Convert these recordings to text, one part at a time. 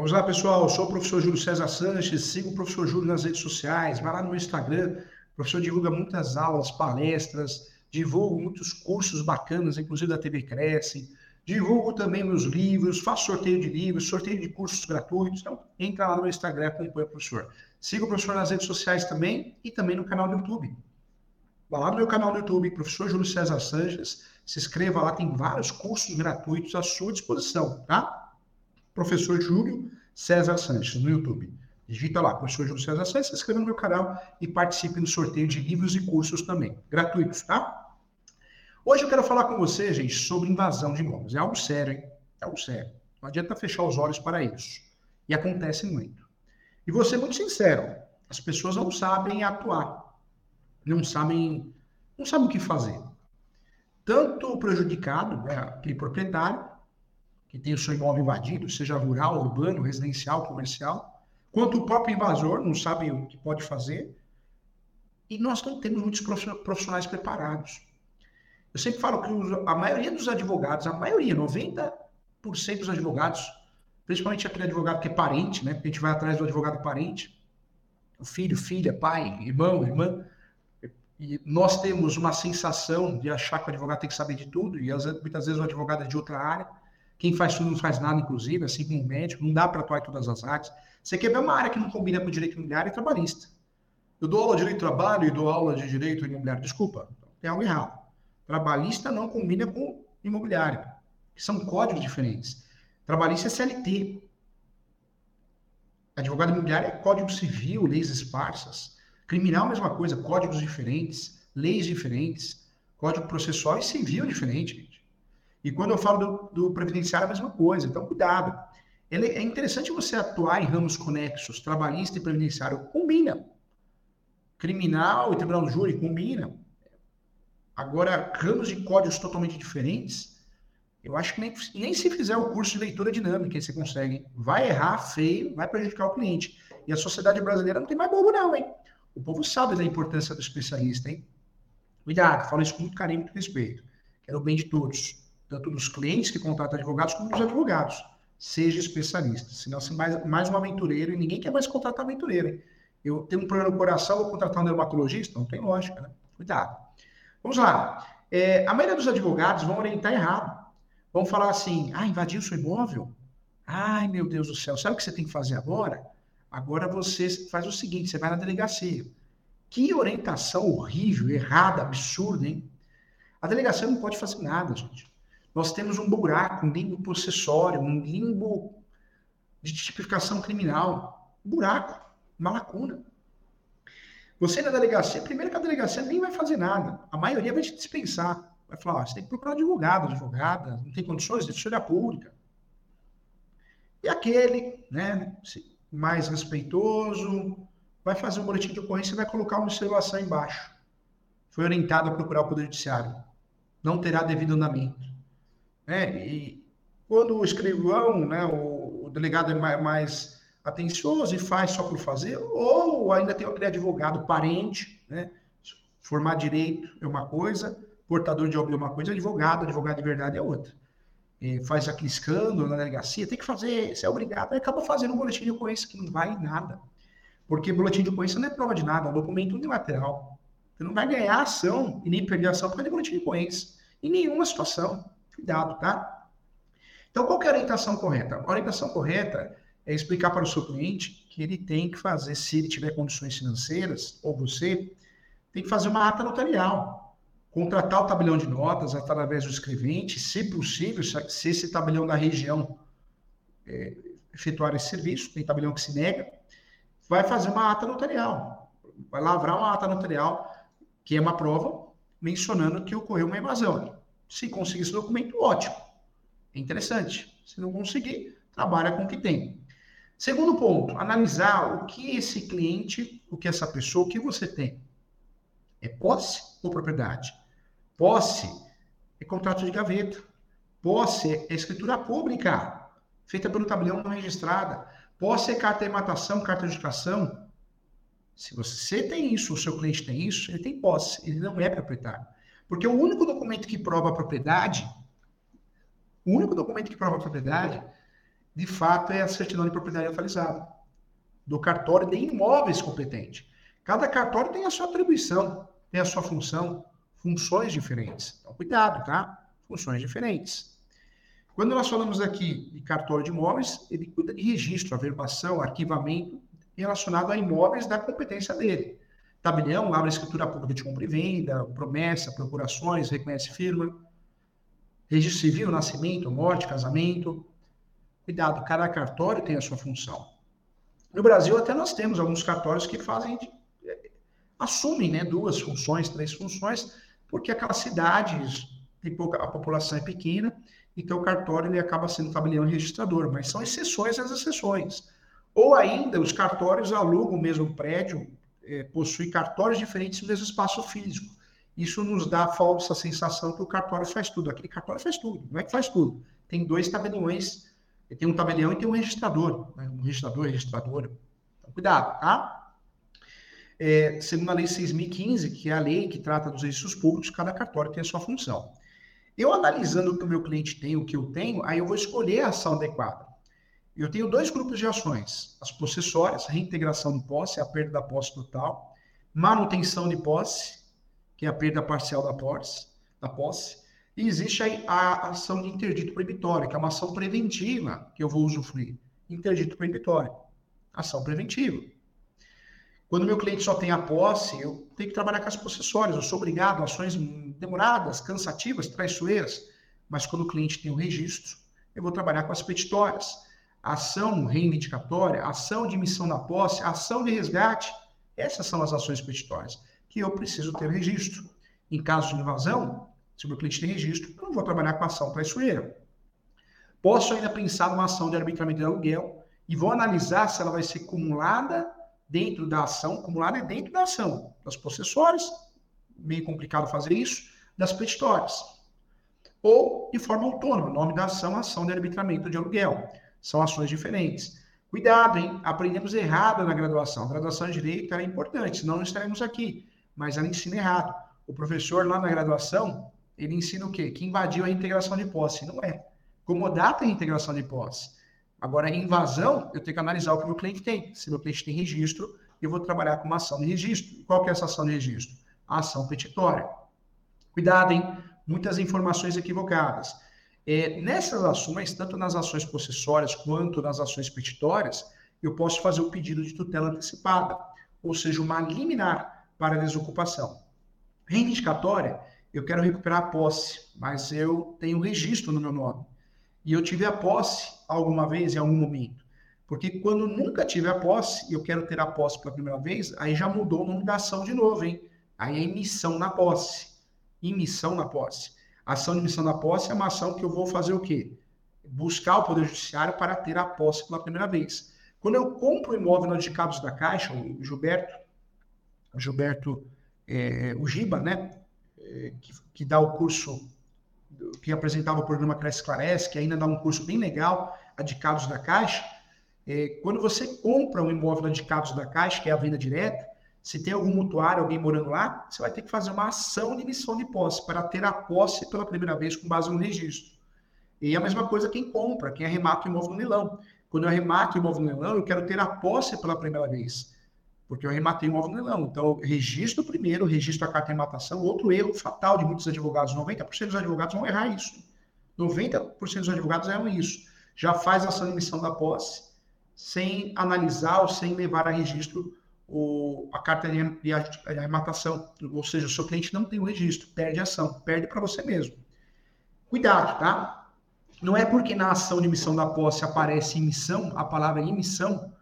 Vamos lá, pessoal. Eu sou o professor Júlio César Sanches, sigo o professor Júlio nas redes sociais, vai lá no Instagram. O professor divulga muitas aulas, palestras, divulgo muitos cursos bacanas, inclusive da TV Cresce. Divulgo também meus livros, faço sorteio de livros, sorteio de cursos gratuitos. Então, entra lá no Instagram, acompanha o professor. Siga o professor nas redes sociais também e também no canal do YouTube. Vá lá no meu canal no YouTube, professor Júlio César Sanches. Se inscreva lá, tem vários cursos gratuitos à sua disposição, tá? Professor Júlio César Sanches, no YouTube. Digita lá, professor Júlio César Sanches, se inscreva no meu canal e participe no sorteio de livros e cursos também, gratuitos, tá? Hoje eu quero falar com você, gente, sobre invasão de imóveis. É algo sério, hein? É algo sério. Não adianta fechar os olhos para isso. E acontece muito. E vou ser muito sincero, as pessoas não sabem atuar. Não sabem, não sabem o que fazer. Tanto o prejudicado, né, aquele proprietário, que tem o seu imóvel invadido, seja rural, urbano, residencial, comercial, quanto o próprio invasor não sabe o que pode fazer. E nós não temos muitos profissionais preparados. Eu sempre falo que a maioria dos advogados, a maioria, 90% dos advogados, principalmente aquele advogado que é parente, né? Porque a gente vai atrás do advogado parente, filho, filha, pai, irmão, irmã. E nós temos uma sensação de achar que o advogado tem que saber de tudo, e muitas vezes o advogado é de outra área. Quem faz tudo não faz nada, inclusive, assim como médico, não dá para atuar em todas as áreas. Você quer ver uma área que não combina com direito imobiliário e trabalhista. Eu dou aula de direito do trabalho e dou aula de direito imobiliário. Desculpa, tem algo errado. Trabalhista não combina com imobiliário, que são códigos diferentes. Trabalhista é CLT. Advogado imobiliário é código civil, leis esparsas. Criminal, mesma coisa, códigos diferentes, leis diferentes, código processual e civil diferente. E quando eu falo do, do previdenciário, é a mesma coisa. Então, cuidado. É interessante você atuar em ramos conexos, trabalhista e previdenciário. Combina. Criminal e tribunal do júri, combina. Agora, ramos de códigos totalmente diferentes, eu acho que nem, nem se fizer o curso de leitura dinâmica você consegue. Vai errar feio, vai prejudicar o cliente. E a sociedade brasileira não tem mais bobo, não, hein? O povo sabe da importância do especialista, hein? Cuidado, falo isso com muito carinho e muito respeito. Quero o bem de todos tanto dos clientes que contratam advogados como dos advogados. Seja especialista, senão você é mais, mais um aventureiro e ninguém quer mais contratar aventureiro. Hein? Eu tenho um problema no coração, vou contratar um dermatologista? Não tem lógica, né? Cuidado. Vamos lá. É, a maioria dos advogados vão orientar errado. Vão falar assim: ah, invadiu seu imóvel? Ai, meu Deus do céu, sabe o que você tem que fazer agora? Agora você faz o seguinte: você vai na delegacia. Que orientação horrível, errada, absurda, hein? A delegacia não pode fazer nada, gente nós temos um buraco, um limbo processório, um limbo de tipificação criminal. Um buraco, uma lacuna. Você na delegacia, primeiro que a delegacia nem vai fazer nada. A maioria vai te dispensar. Vai falar, você tem que procurar advogado, advogada, não tem condições, defensoria pública. E aquele, né, mais respeitoso, vai fazer um boletim de ocorrência e vai colocar uma observação embaixo. Foi orientado a procurar o Poder Judiciário. Não terá devido andamento. Né? E quando o escrivão, né, o, o delegado é mais, mais, atencioso e faz só por fazer, ou ainda tem aquele advogado parente, né? formar direito é uma coisa, portador de obra é uma coisa, advogado, advogado de verdade é outra. E faz aquele escândalo na delegacia, tem que fazer, você é obrigado, aí acaba fazendo um boletim de ocorrência que não vai em nada. Porque boletim de ocorrência não é prova de nada, é um documento unilateral. Você não vai ganhar ação e nem perder ação por causa de boletim de ocorrência. Em nenhuma situação. Cuidado, tá? Então, qual é a orientação correta? A orientação correta é explicar para o seu cliente que ele tem que fazer, se ele tiver condições financeiras, ou você, tem que fazer uma ata notarial. Contratar o tabelião de notas através do escrevente, se possível, se esse tabelião da região é, efetuar esse serviço, tem tabelião que se nega, vai fazer uma ata notarial. Vai lavrar uma ata notarial, que é uma prova mencionando que ocorreu uma evasão. Se conseguir esse documento, ótimo. É interessante. Se não conseguir, trabalha com o que tem. Segundo ponto, analisar o que esse cliente, o que essa pessoa, o que você tem. É posse ou propriedade? Posse é contrato de gaveta. Posse é escritura pública, feita pelo tabelião não registrada. Posse é carta de matação, carta de educação. Se você tem isso, o seu cliente tem isso, ele tem posse, ele não é proprietário. Porque o único documento que prova a propriedade, o único documento que prova a propriedade, de fato, é a certidão de propriedade atualizada do cartório de imóveis competente. Cada cartório tem a sua atribuição, tem a sua função, funções diferentes. Então, cuidado, tá? Funções diferentes. Quando nós falamos aqui de cartório de imóveis, ele cuida de registro, averbação, arquivamento relacionado a imóveis da competência dele. Tabelião, abre a escritura pública de compra e venda, promessa, procurações, reconhece firma. Registro civil, nascimento, morte, casamento. Cuidado, cada cartório tem a sua função. No Brasil, até nós temos alguns cartórios que fazem, eh, assumem né, duas funções, três funções, porque aquelas cidades, a população é pequena, então o cartório ele acaba sendo tabelião registrador, mas são exceções às exceções. Ou ainda, os cartórios alugam o mesmo prédio, é, possuem cartórios diferentes no mesmo espaço físico. Isso nos dá a falsa sensação que o cartório faz tudo. Aquele cartório faz tudo, não é que faz tudo. Tem dois tabeliões, tem um tabelião e tem um registrador, né? um registrador, registradora. Então, cuidado, tá? É, segundo a Lei 6.015, que é a lei que trata dos registros públicos, cada cartório tem a sua função. Eu analisando o que o meu cliente tem, o que eu tenho, aí eu vou escolher a ação adequada. Eu tenho dois grupos de ações: as possessórias, reintegração de posse, a perda da posse total, manutenção de posse, que é a perda parcial da posse, da posse, e existe a, ação de interdito proibitório, que é uma ação preventiva que eu vou usufruir. Interdito proibitório, ação preventiva. Quando meu cliente só tem a posse, eu tenho que trabalhar com as possessórias. Eu sou obrigado a ações demoradas, cansativas, traiçoeiras. Mas quando o cliente tem o registro, eu vou trabalhar com as petitórias. Ação reivindicatória, ação de emissão da posse, ação de resgate. Essas são as ações petitórias que eu preciso ter registro. Em caso de invasão, se o meu cliente tem registro, eu não vou trabalhar com ação traiçoeira. Posso ainda pensar numa ação de arbitramento de aluguel e vou analisar se ela vai ser acumulada dentro da ação, acumulada é dentro da ação, das possessórias, meio complicado fazer isso, das petitórias. Ou de forma autônoma, nome da ação, ação de arbitramento de aluguel. São ações diferentes. Cuidado, hein? Aprendemos errado na graduação. A graduação de direito é importante, senão não estaremos aqui. Mas ela ensina errado. O professor lá na graduação, ele ensina o quê? Que invadiu a integração de posse. Não é. Comodata a integração de posse. Agora, invasão, eu tenho que analisar o que o meu cliente tem. Se meu cliente tem registro, eu vou trabalhar com uma ação de registro. qual que é essa ação de registro? A ação petitória. Cuidado, hein? Muitas informações equivocadas. É, nessas ações, tanto nas ações possessórias quanto nas ações petitórias, eu posso fazer o pedido de tutela antecipada, ou seja, uma liminar para desocupação. Reivindicatória, eu quero recuperar a posse, mas eu tenho registro no meu nome. E eu tive a posse alguma vez, em algum momento. Porque quando nunca tive a posse, e eu quero ter a posse pela primeira vez, aí já mudou o nome da ação de novo, hein? Aí é emissão na posse. Emissão na posse. Ação de emissão na posse é uma ação que eu vou fazer o quê? Buscar o Poder Judiciário para ter a posse pela primeira vez. Quando eu compro o imóvel nos indicados da Caixa, o Gilberto, o Gilberto, é, o Giba, né? É, que, que dá o curso que apresentava o programa Cresce que ainda dá um curso bem legal, adicados da Caixa. É, quando você compra um imóvel adicados da Caixa, que é a venda direta, se tem algum mutuário, alguém morando lá, você vai ter que fazer uma ação de emissão de posse para ter a posse pela primeira vez com base no registro. E a mesma coisa quem compra, quem arremata o imóvel no leilão. Quando eu arremato o imóvel no leilão, eu quero ter a posse pela primeira vez porque eu rematei o imóvel no leilão. Então, registro primeiro, registro a carta de rematação. Outro erro fatal de muitos advogados, 90% dos advogados vão errar isso. 90% dos advogados erram isso. Já faz ação de emissão da posse sem analisar ou sem levar a registro o, a carta de, de arrematação. Ou seja, o seu cliente não tem o registro, perde a ação, perde para você mesmo. Cuidado, tá? Não é porque na ação de emissão da posse aparece emissão, a palavra emissão,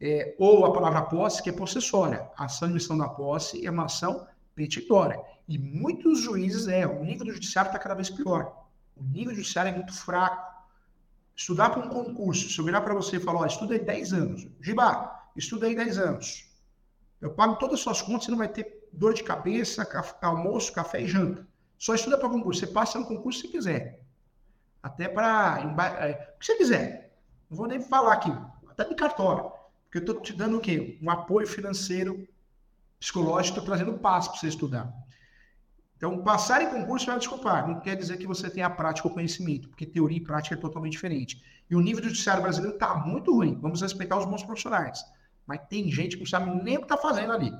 é, ou a palavra posse, que é possessória. A ação de emissão da posse é uma ação petitória. E muitos juízes erram. O nível do judiciário está cada vez pior. O nível judiciário é muito fraco. Estudar para um concurso, se eu virar para você e falar, ó, estuda aí 10 anos. Giba, estuda aí 10 anos. Eu pago todas as suas contas, você não vai ter dor de cabeça, almoço, café e janta. Só estuda para concurso. Você passa no concurso se quiser. Até para. É, o que você quiser. Não vou nem falar aqui. Até de cartório. Porque eu estou te dando o quê? Um apoio financeiro, psicológico, estou trazendo passo para você estudar. Então, passar em concurso vai desculpar, não quer dizer que você tenha prática ou conhecimento, porque teoria e prática é totalmente diferente. E o nível do judiciário brasileiro está muito ruim. Vamos respeitar os bons profissionais. Mas tem gente que não sabe nem o que está fazendo ali.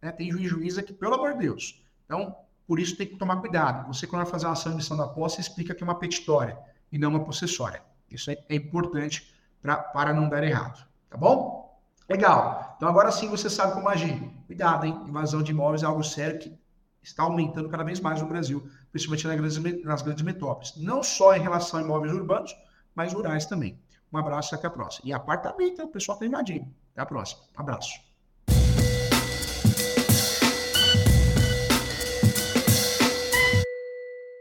Né? Tem juiz juíza que, pelo amor de Deus. Então, por isso tem que tomar cuidado. Você, quando vai fazer uma missão da posse, explica que é uma petitória e não uma possessória. Isso é, é importante pra, para não dar errado. Tá bom? Legal. Então, agora sim você sabe como agir. Cuidado, hein? Invasão de imóveis é algo sério que está aumentando cada vez mais no Brasil, principalmente nas grandes, nas grandes metrópoles. Não só em relação a imóveis urbanos, mas rurais também. Um abraço e até a próxima. E apartamento, o pessoal está invadindo. Até a próxima. Abraço.